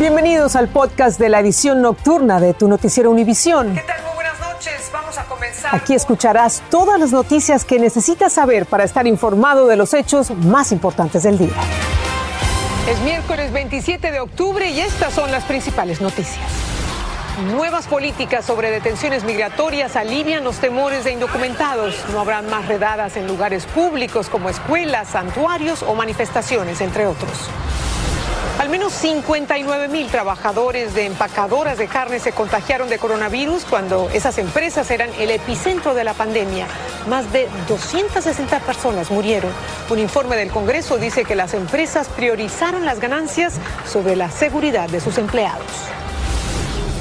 Bienvenidos al podcast de la edición nocturna de tu noticiero Univisión. ¿Qué tal? Muy buenas noches. Vamos a comenzar. Aquí escucharás todas las noticias que necesitas saber para estar informado de los hechos más importantes del día. Es miércoles 27 de octubre y estas son las principales noticias. Nuevas políticas sobre detenciones migratorias alivian los temores de indocumentados. No habrán más redadas en lugares públicos como escuelas, santuarios o manifestaciones, entre otros. Al menos 59 mil trabajadores de empacadoras de carne se contagiaron de coronavirus cuando esas empresas eran el epicentro de la pandemia. Más de 260 personas murieron. Un informe del Congreso dice que las empresas priorizaron las ganancias sobre la seguridad de sus empleados.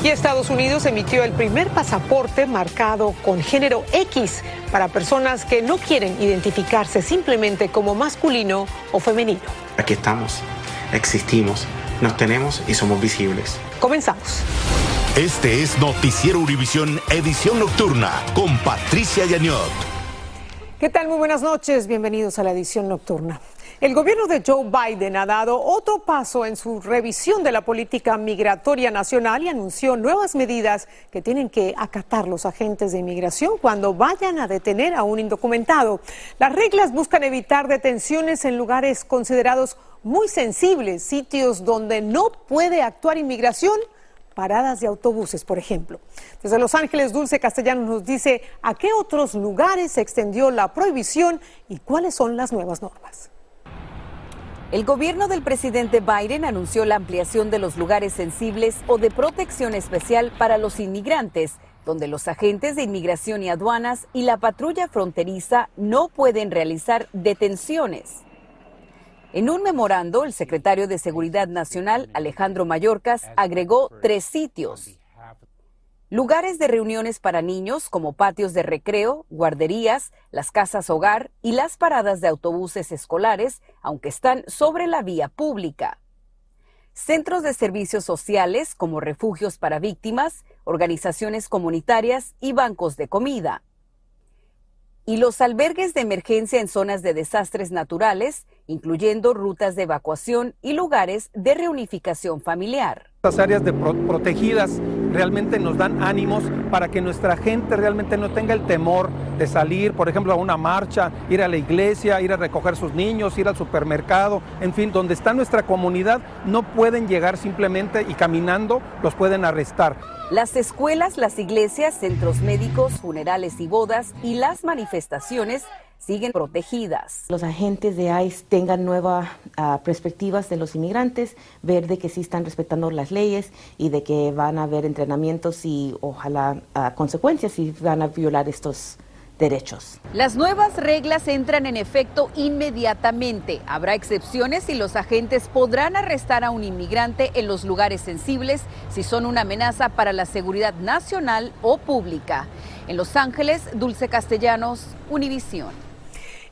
Y Estados Unidos emitió el primer pasaporte marcado con género X para personas que no quieren identificarse simplemente como masculino o femenino. Aquí estamos existimos, nos tenemos y somos visibles. Comenzamos. Este es Noticiero Univisión Edición Nocturna con Patricia Yañot. ¿Qué tal? Muy buenas noches. Bienvenidos a la edición nocturna. El gobierno de Joe Biden ha dado otro paso en su revisión de la política migratoria nacional y anunció nuevas medidas que tienen que acatar los agentes de inmigración cuando vayan a detener a un indocumentado. Las reglas buscan evitar detenciones en lugares considerados muy sensibles, sitios donde no puede actuar inmigración paradas de autobuses, por ejemplo. Desde Los Ángeles, Dulce Castellano nos dice a qué otros lugares se extendió la prohibición y cuáles son las nuevas normas. El gobierno del presidente Biden anunció la ampliación de los lugares sensibles o de protección especial para los inmigrantes, donde los agentes de inmigración y aduanas y la patrulla fronteriza no pueden realizar detenciones. En un memorando, el secretario de Seguridad Nacional, Alejandro Mayorkas, agregó tres sitios Lugares de reuniones para niños como patios de recreo, guarderías, las casas hogar y las paradas de autobuses escolares, aunque están sobre la vía pública. Centros de servicios sociales como refugios para víctimas, organizaciones comunitarias y bancos de comida. Y los albergues de emergencia en zonas de desastres naturales, incluyendo rutas de evacuación y lugares de reunificación familiar. Estas áreas de protegidas realmente nos dan ánimos para que nuestra gente realmente no tenga el temor de salir, por ejemplo, a una marcha, ir a la iglesia, ir a recoger sus niños, ir al supermercado, en fin, donde está nuestra comunidad, no pueden llegar simplemente y caminando los pueden arrestar. Las escuelas, las iglesias, centros médicos, funerales y bodas y las manifestaciones siguen protegidas. Los agentes de ICE tengan nuevas ah, perspectivas de los inmigrantes, ver de que sí están respetando las leyes y de que van a haber entrenamientos y ojalá ah, consecuencias si van a violar estos derechos. Las nuevas reglas entran en efecto inmediatamente. Habrá excepciones y los agentes podrán arrestar a un inmigrante en los lugares sensibles si son una amenaza para la seguridad nacional o pública. En Los Ángeles, Dulce Castellanos, Univisión.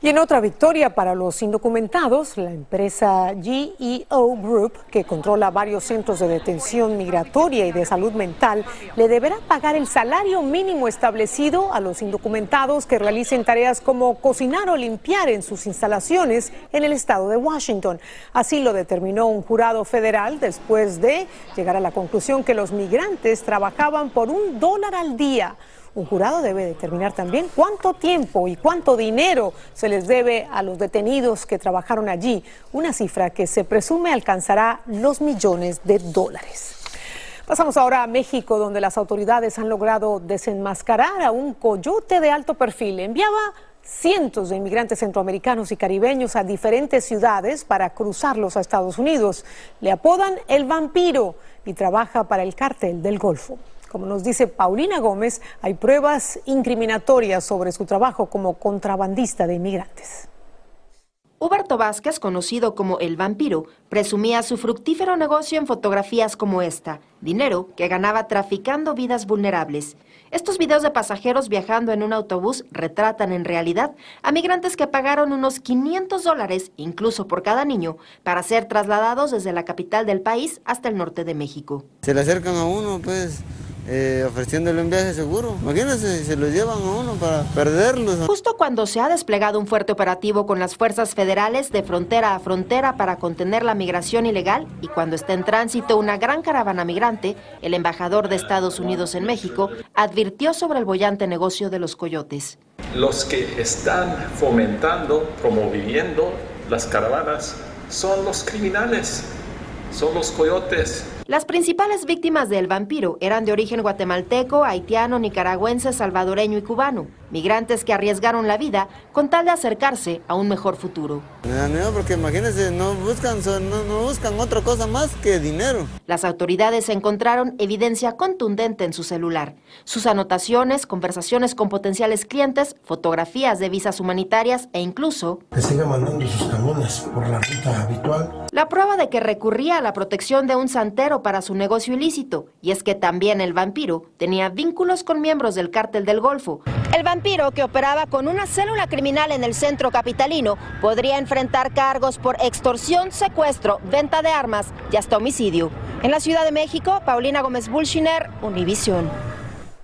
Y en otra victoria para los indocumentados, la empresa GEO Group, que controla varios centros de detención migratoria y de salud mental, le deberá pagar el salario mínimo establecido a los indocumentados que realicen tareas como cocinar o limpiar en sus instalaciones en el estado de Washington. Así lo determinó un jurado federal después de llegar a la conclusión que los migrantes trabajaban por un dólar al día. Un jurado debe determinar también cuánto tiempo y cuánto dinero se les debe a los detenidos que trabajaron allí, una cifra que se presume alcanzará los millones de dólares. Pasamos ahora a México, donde las autoridades han logrado desenmascarar a un coyote de alto perfil. Enviaba cientos de inmigrantes centroamericanos y caribeños a diferentes ciudades para cruzarlos a Estados Unidos. Le apodan el vampiro y trabaja para el cártel del Golfo. Como nos dice Paulina Gómez, hay pruebas incriminatorias sobre su trabajo como contrabandista de inmigrantes. Huberto Vázquez, conocido como El Vampiro, presumía su fructífero negocio en fotografías como esta, dinero que ganaba traficando vidas vulnerables. Estos videos de pasajeros viajando en un autobús retratan en realidad a migrantes que pagaron unos 500 dólares, incluso por cada niño, para ser trasladados desde la capital del país hasta el norte de México. Se le acercan a uno, pues, eh, ofreciéndole un viaje seguro. Imagínense si se lo llevan a uno para perderlos. Justo cuando se ha desplegado un fuerte operativo con las fuerzas federales de frontera a frontera para contener la migración ilegal y cuando está en tránsito una gran caravana migrante, el embajador de Estados Unidos en México advirtió sobre el bollante negocio de los coyotes. Los que están fomentando, promoviendo las caravanas son los criminales, son los coyotes. Las principales víctimas del vampiro eran de origen guatemalteco, haitiano, nicaragüense, salvadoreño y cubano, migrantes que arriesgaron la vida con tal de acercarse a un mejor futuro. Me da miedo porque imagínense, no buscan, no, no buscan otra cosa más que dinero. Las autoridades encontraron evidencia contundente en su celular. Sus anotaciones, conversaciones con potenciales clientes, fotografías de visas humanitarias e incluso... Que siga mandando sus camiones por la ruta habitual. La prueba de que recurría a la protección de un santero para su negocio ilícito, y es que también el vampiro tenía vínculos con miembros del cártel del Golfo. El vampiro, que operaba con una célula criminal en el centro capitalino, podría enfrentar cargos por extorsión, secuestro, venta de armas y hasta homicidio. En la Ciudad de México, Paulina Gómez Bulshiner, Univisión.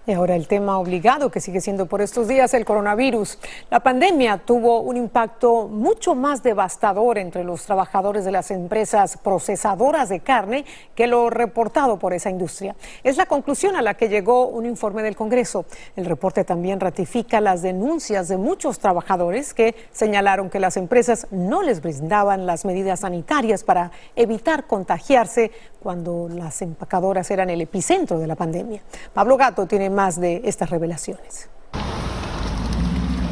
Y ahora el tema obligado que sigue siendo por estos días el coronavirus. La pandemia tuvo un impacto mucho más devastador entre los trabajadores de las empresas procesadoras de carne que lo reportado por esa industria. Es la conclusión a la que llegó un informe del Congreso. El reporte también ratifica las denuncias de muchos trabajadores que señalaron que las empresas no les brindaban las medidas sanitarias para evitar contagiarse cuando las empacadoras eran el epicentro de la pandemia. Pablo Gato tiene más de estas revelaciones.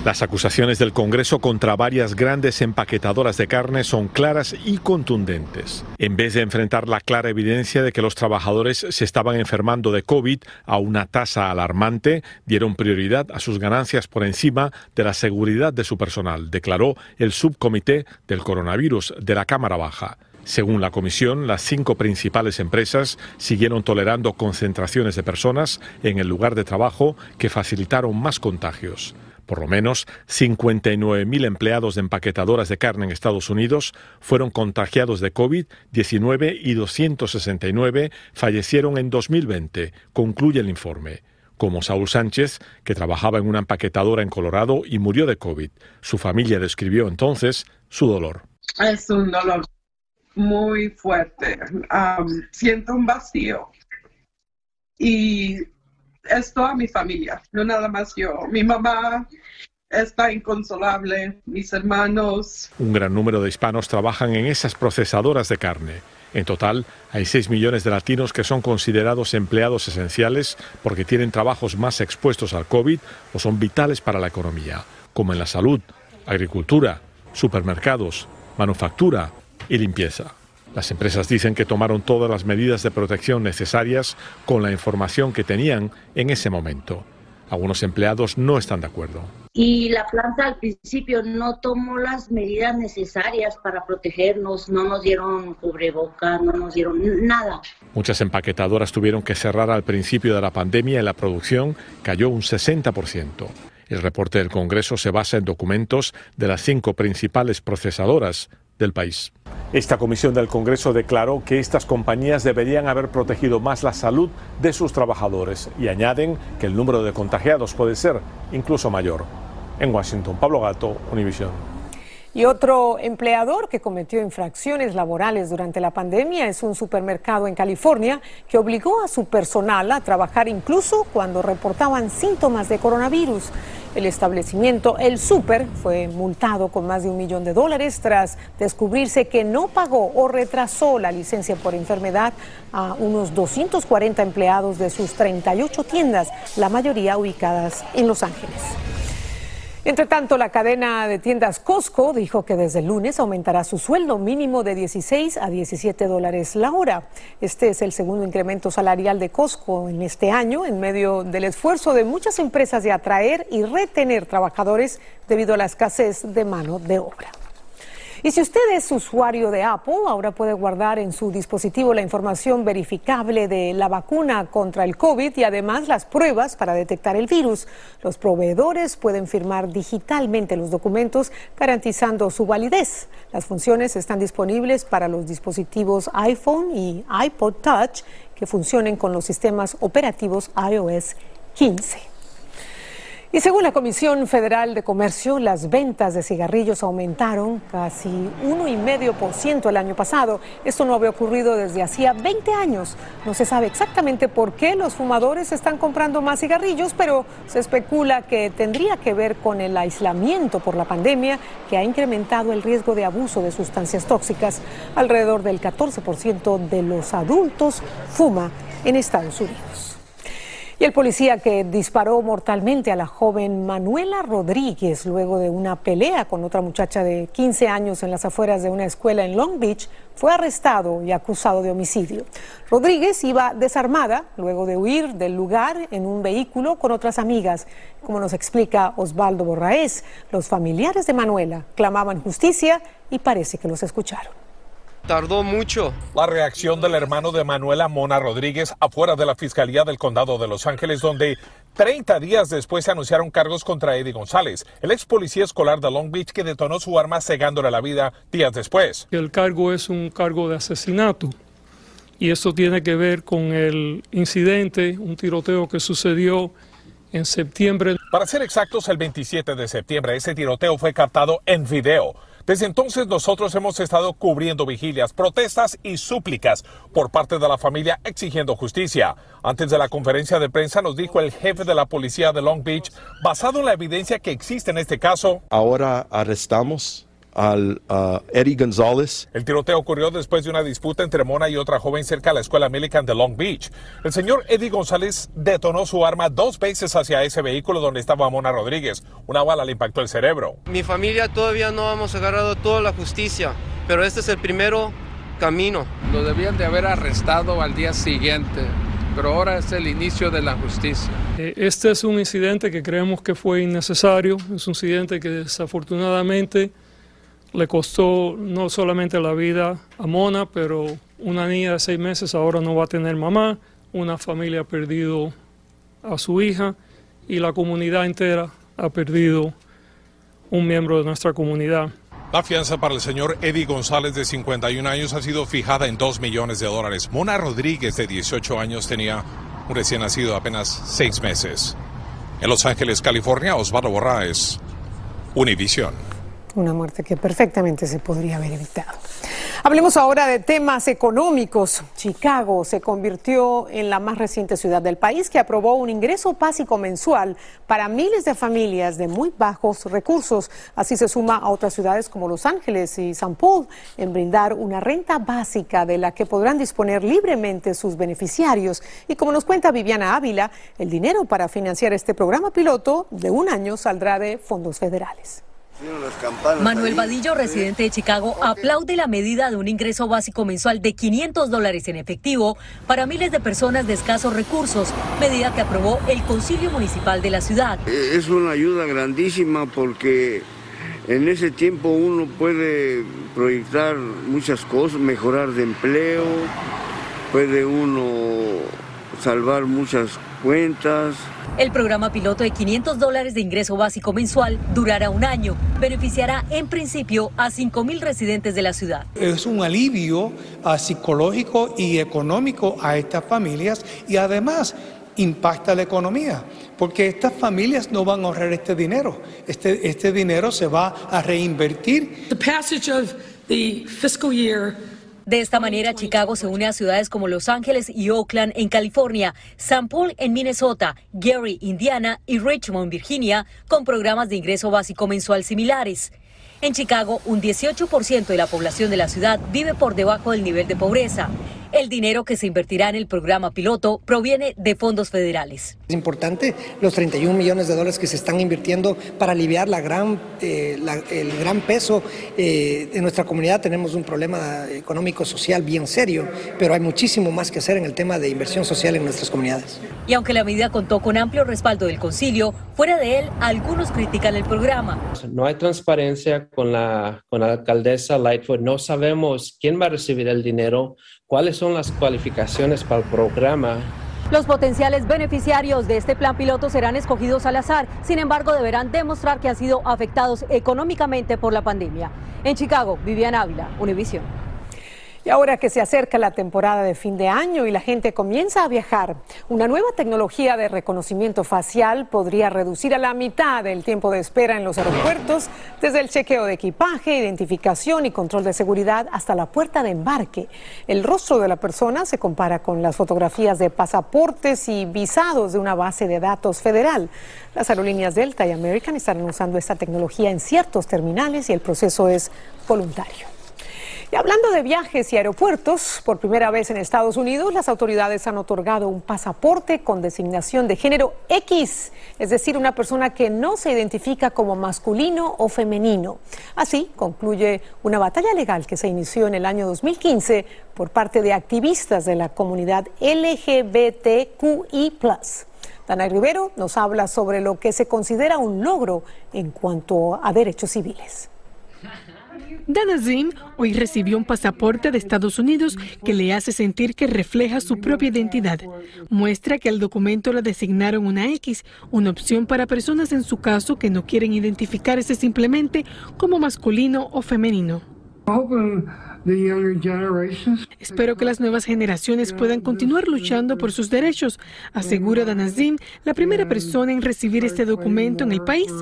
Las acusaciones del Congreso contra varias grandes empaquetadoras de carne son claras y contundentes. En vez de enfrentar la clara evidencia de que los trabajadores se estaban enfermando de COVID a una tasa alarmante, dieron prioridad a sus ganancias por encima de la seguridad de su personal, declaró el subcomité del coronavirus de la Cámara Baja. Según la comisión, las cinco principales empresas siguieron tolerando concentraciones de personas en el lugar de trabajo que facilitaron más contagios. Por lo menos 59.000 empleados de empaquetadoras de carne en Estados Unidos fueron contagiados de COVID-19 y 269 fallecieron en 2020, concluye el informe como Saúl Sánchez, que trabajaba en una empaquetadora en Colorado y murió de COVID. Su familia describió entonces su dolor. Es un dolor muy fuerte. siento un vacío. Y es toda mi familia, no nada más yo. Mi mamá está inconsolable, mis hermanos. Un gran número de hispanos trabajan en esas procesadoras de carne. En total, hay 6 millones de latinos que son considerados empleados esenciales porque tienen trabajos más expuestos al COVID o son vitales para la economía, como en la salud, agricultura, supermercados, manufactura y limpieza. Las empresas dicen que tomaron todas las medidas de protección necesarias con la información que tenían en ese momento. Algunos empleados no están de acuerdo. Y la planta al principio no tomó las medidas necesarias para protegernos, no nos dieron cubreboca, no nos dieron nada. Muchas empaquetadoras tuvieron que cerrar al principio de la pandemia y la producción cayó un 60%. El reporte del Congreso se basa en documentos de las cinco principales procesadoras del país. Esta comisión del Congreso declaró que estas compañías deberían haber protegido más la salud de sus trabajadores y añaden que el número de contagiados puede ser incluso mayor. En Washington, Pablo Gato, Univisión. Y otro empleador que cometió infracciones laborales durante la pandemia es un supermercado en California que obligó a su personal a trabajar incluso cuando reportaban síntomas de coronavirus. El establecimiento El Super fue multado con más de un millón de dólares tras descubrirse que no pagó o retrasó la licencia por enfermedad a unos 240 empleados de sus 38 tiendas, la mayoría ubicadas en Los Ángeles. Entre tanto, la cadena de tiendas Costco dijo que desde el lunes aumentará su sueldo mínimo de 16 a 17 dólares la hora. Este es el segundo incremento salarial de Costco en este año, en medio del esfuerzo de muchas empresas de atraer y retener trabajadores debido a la escasez de mano de obra. Y si usted es usuario de Apple, ahora puede guardar en su dispositivo la información verificable de la vacuna contra el COVID y además las pruebas para detectar el virus. Los proveedores pueden firmar digitalmente los documentos garantizando su validez. Las funciones están disponibles para los dispositivos iPhone y iPod Touch que funcionen con los sistemas operativos iOS 15. Y según la Comisión Federal de Comercio, las ventas de cigarrillos aumentaron casi 1,5% el año pasado. Esto no había ocurrido desde hacía 20 años. No se sabe exactamente por qué los fumadores están comprando más cigarrillos, pero se especula que tendría que ver con el aislamiento por la pandemia que ha incrementado el riesgo de abuso de sustancias tóxicas. Alrededor del 14% de los adultos fuma en Estados Unidos. Y el policía que disparó mortalmente a la joven Manuela Rodríguez luego de una pelea con otra muchacha de 15 años en las afueras de una escuela en Long Beach fue arrestado y acusado de homicidio. Rodríguez iba desarmada luego de huir del lugar en un vehículo con otras amigas. Como nos explica Osvaldo Borraez, los familiares de Manuela clamaban justicia y parece que los escucharon. Tardó mucho. La reacción del hermano de Manuela Mona Rodríguez afuera de la Fiscalía del Condado de Los Ángeles, donde 30 días después se anunciaron cargos contra Eddie González, el ex policía escolar de Long Beach que detonó su arma cegándole la vida días después. El cargo es un cargo de asesinato y esto tiene que ver con el incidente, un tiroteo que sucedió en septiembre. Para ser exactos, el 27 de septiembre ese tiroteo fue captado en video. Desde entonces nosotros hemos estado cubriendo vigilias, protestas y súplicas por parte de la familia exigiendo justicia. Antes de la conferencia de prensa nos dijo el jefe de la policía de Long Beach, basado en la evidencia que existe en este caso. Ahora arrestamos al Eddie González. El tiroteo ocurrió después de una disputa entre Mona y otra joven cerca de la escuela Millikan de Long Beach. El señor Eddie González detonó su arma dos veces hacia ese vehículo donde estaba Mona Rodríguez. Una bala le impactó el cerebro. Mi familia todavía no hemos agarrado toda la justicia, pero este es el primero camino. Lo debían de haber arrestado al día siguiente pero ahora es el inicio de la justicia. Eh, este es un incidente que creemos que fue innecesario, es un incidente que desafortunadamente le costó no solamente la vida a Mona, pero una niña de seis meses ahora no va a tener mamá, una familia ha perdido a su hija y la comunidad entera ha perdido un miembro de nuestra comunidad. La fianza para el señor Eddie González de 51 años ha sido fijada en 2 millones de dólares. Mona Rodríguez de 18 años tenía un recién nacido apenas seis meses. En Los Ángeles, California, Osvaldo Borraes, Univisión. Una muerte que perfectamente se podría haber evitado. Hablemos ahora de temas económicos. Chicago se convirtió en la más reciente ciudad del país que aprobó un ingreso básico mensual para miles de familias de muy bajos recursos. Así se suma a otras ciudades como Los Ángeles y San Paul en brindar una renta básica de la que podrán disponer libremente sus beneficiarios. Y como nos cuenta Viviana Ávila, el dinero para financiar este programa piloto de un año saldrá de fondos federales. Manuel Vadillo, residente de Chicago, aplaude la medida de un ingreso básico mensual de 500 dólares en efectivo para miles de personas de escasos recursos, medida que aprobó el Concilio Municipal de la ciudad. Eh, es una ayuda grandísima porque en ese tiempo uno puede proyectar muchas cosas, mejorar de empleo, puede uno salvar muchas cuentas. El programa piloto de 500 dólares de ingreso básico mensual durará un año. Beneficiará en principio a 5 mil residentes de la ciudad. Es un alivio ah, psicológico y económico a estas familias y además impacta la economía, porque estas familias no van a ahorrar este dinero. Este, este dinero se va a reinvertir. The passage of the fiscal year de esta manera, Chicago se une a ciudades como Los Ángeles y Oakland en California, St. Paul en Minnesota, Gary, Indiana y Richmond, Virginia, con programas de ingreso básico mensual similares. En Chicago, un 18% de la población de la ciudad vive por debajo del nivel de pobreza. El dinero que se invertirá en el programa piloto proviene de fondos federales. Es importante los 31 millones de dólares que se están invirtiendo para aliviar la gran, eh, el gran peso eh, de nuestra comunidad. Tenemos un problema económico social bien serio, pero hay muchísimo más que hacer en el tema de inversión social en nuestras comunidades. Y aunque la medida contó con amplio respaldo del concilio, fuera de él, algunos critican el programa. No hay transparencia con la, con la alcaldesa Lightfoot. No sabemos quién va a recibir el dinero, cuáles son las cualificaciones para el programa. Los potenciales beneficiarios de este plan piloto serán escogidos al azar, sin embargo deberán demostrar que han sido afectados económicamente por la pandemia. En Chicago, Vivian Ávila, Univision. Y ahora que se acerca la temporada de fin de año y la gente comienza a viajar, una nueva tecnología de reconocimiento facial podría reducir a la mitad el tiempo de espera en los aeropuertos, desde el chequeo de equipaje, identificación y control de seguridad hasta la puerta de embarque. El rostro de la persona se compara con las fotografías de pasaportes y visados de una base de datos federal. Las aerolíneas Delta y American estarán usando esta tecnología en ciertos terminales y el proceso es voluntario. Y hablando de viajes y aeropuertos, por primera vez en Estados Unidos las autoridades han otorgado un pasaporte con designación de género X, es decir, una persona que no se identifica como masculino o femenino. Así concluye una batalla legal que se inició en el año 2015 por parte de activistas de la comunidad LGBTQI. Dana Rivero nos habla sobre lo que se considera un logro en cuanto a derechos civiles. Dana Zim hoy recibió un pasaporte de Estados Unidos que le hace sentir que refleja su propia identidad. Muestra que al documento le designaron una X, una opción para personas en su caso que no quieren identificarse simplemente como masculino o femenino. Espero que las nuevas generaciones puedan continuar luchando por sus derechos, asegura Danazim, la primera persona en recibir este documento en el país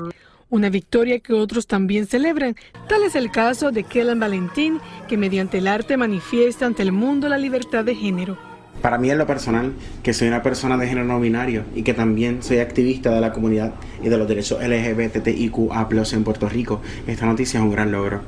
una victoria que otros también celebran. Tal es el caso de Kellan Valentín, que mediante el arte manifiesta ante el mundo la libertad de género. Para mí en lo personal, que soy una persona de género no binario y que también soy activista de la comunidad y de los derechos LGBTIQA en Puerto Rico, esta noticia es un gran logro.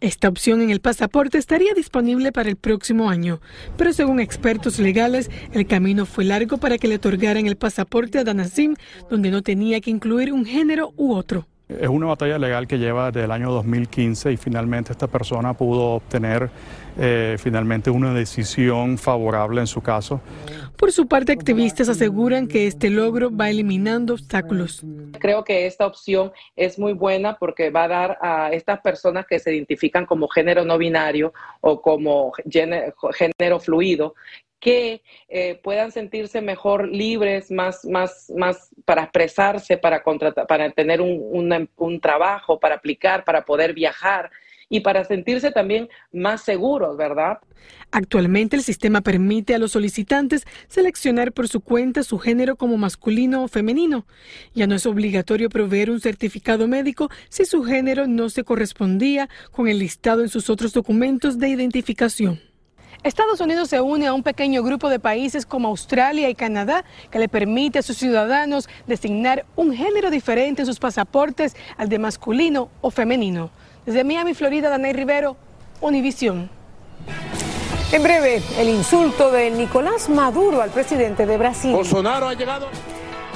Esta opción en el pasaporte estaría disponible para el próximo año, pero según expertos legales, el camino fue largo para que le otorgaran el pasaporte a Danazim, donde no tenía que incluir un género u otro. Es una batalla legal que lleva desde el año 2015 y finalmente esta persona pudo obtener eh, finalmente una decisión favorable en su caso. Por su parte, activistas aseguran que este logro va eliminando obstáculos. Creo que esta opción es muy buena porque va a dar a estas personas que se identifican como género no binario o como género fluido que eh, puedan sentirse mejor libres, más, más, más para expresarse, para, contratar, para tener un, un trabajo, para aplicar, para poder viajar y para sentirse también más seguros, ¿verdad? Actualmente el sistema permite a los solicitantes seleccionar por su cuenta su género como masculino o femenino. Ya no es obligatorio proveer un certificado médico si su género no se correspondía con el listado en sus otros documentos de identificación. Estados Unidos se une a un pequeño grupo de países como Australia y Canadá que le permite a sus ciudadanos designar un género diferente en sus pasaportes al de masculino o femenino. Desde Miami, Florida, Danay Rivero, Univisión. En breve, el insulto de Nicolás Maduro al presidente de Brasil. Bolsonaro ha llegado.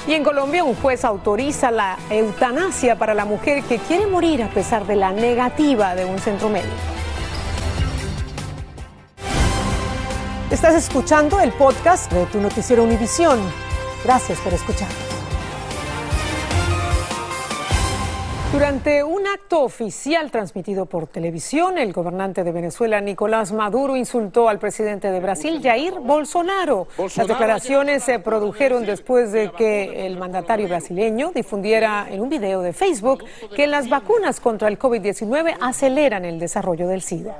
Y en Colombia un juez autoriza la eutanasia para la mujer que quiere morir a pesar de la negativa de un centro médico. Estás escuchando el podcast de tu noticiero Univisión. Gracias por escuchar. Durante un acto oficial transmitido por televisión, el gobernante de Venezuela, Nicolás Maduro, insultó al presidente de Brasil, Jair Bolsonaro. Las declaraciones se produjeron después de que el mandatario brasileño difundiera en un video de Facebook que las vacunas contra el COVID-19 aceleran el desarrollo del SIDA.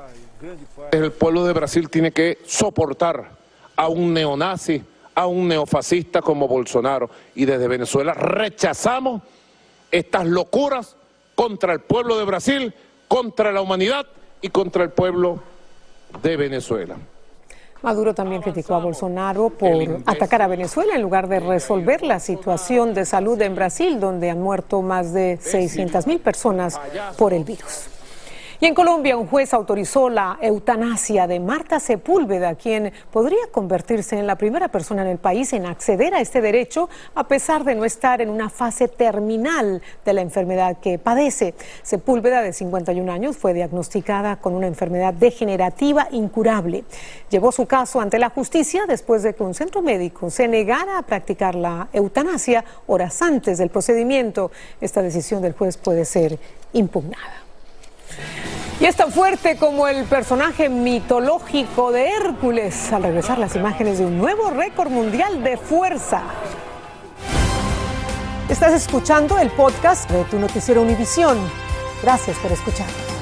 El pueblo de Brasil tiene que soportar a un neonazi, a un neofascista como Bolsonaro. Y desde Venezuela rechazamos estas locuras contra el pueblo de Brasil, contra la humanidad y contra el pueblo de Venezuela. Maduro también criticó a Bolsonaro por atacar a Venezuela en lugar de resolver la situación de salud en Brasil, donde han muerto más de 600 mil personas por el virus. Y en Colombia, un juez autorizó la eutanasia de Marta Sepúlveda, quien podría convertirse en la primera persona en el país en acceder a este derecho, a pesar de no estar en una fase terminal de la enfermedad que padece. Sepúlveda, de 51 años, fue diagnosticada con una enfermedad degenerativa incurable. Llevó su caso ante la justicia después de que un centro médico se negara a practicar la eutanasia horas antes del procedimiento. Esta decisión del juez puede ser impugnada. Y es tan fuerte como el personaje mitológico de Hércules al regresar las imágenes de un nuevo récord mundial de fuerza. Estás escuchando el podcast de tu noticiero Univisión. Gracias por escucharnos.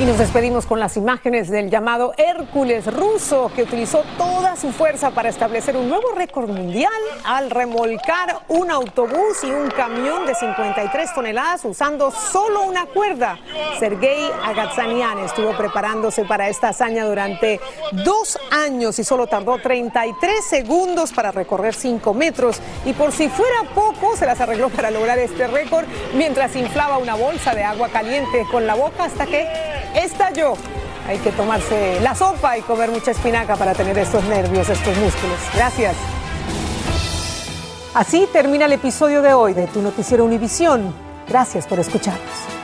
Y nos despedimos con las imágenes del llamado Hércules ruso, que utilizó toda su fuerza para establecer un nuevo récord mundial al remolcar un autobús y un camión de 53 toneladas usando solo una cuerda. Sergei Agatsanian estuvo preparándose para esta hazaña durante dos años y solo tardó 33 segundos para recorrer 5 metros. Y por si fuera poco, se las arregló para lograr este récord mientras inflaba una bolsa de agua caliente con la boca hasta que estalló. Hay que tomarse la sopa y comer mucha espinaca para tener estos nervios, estos músculos. Gracias. Así termina el episodio de hoy de Tu Noticiero Univisión. Gracias por escucharnos.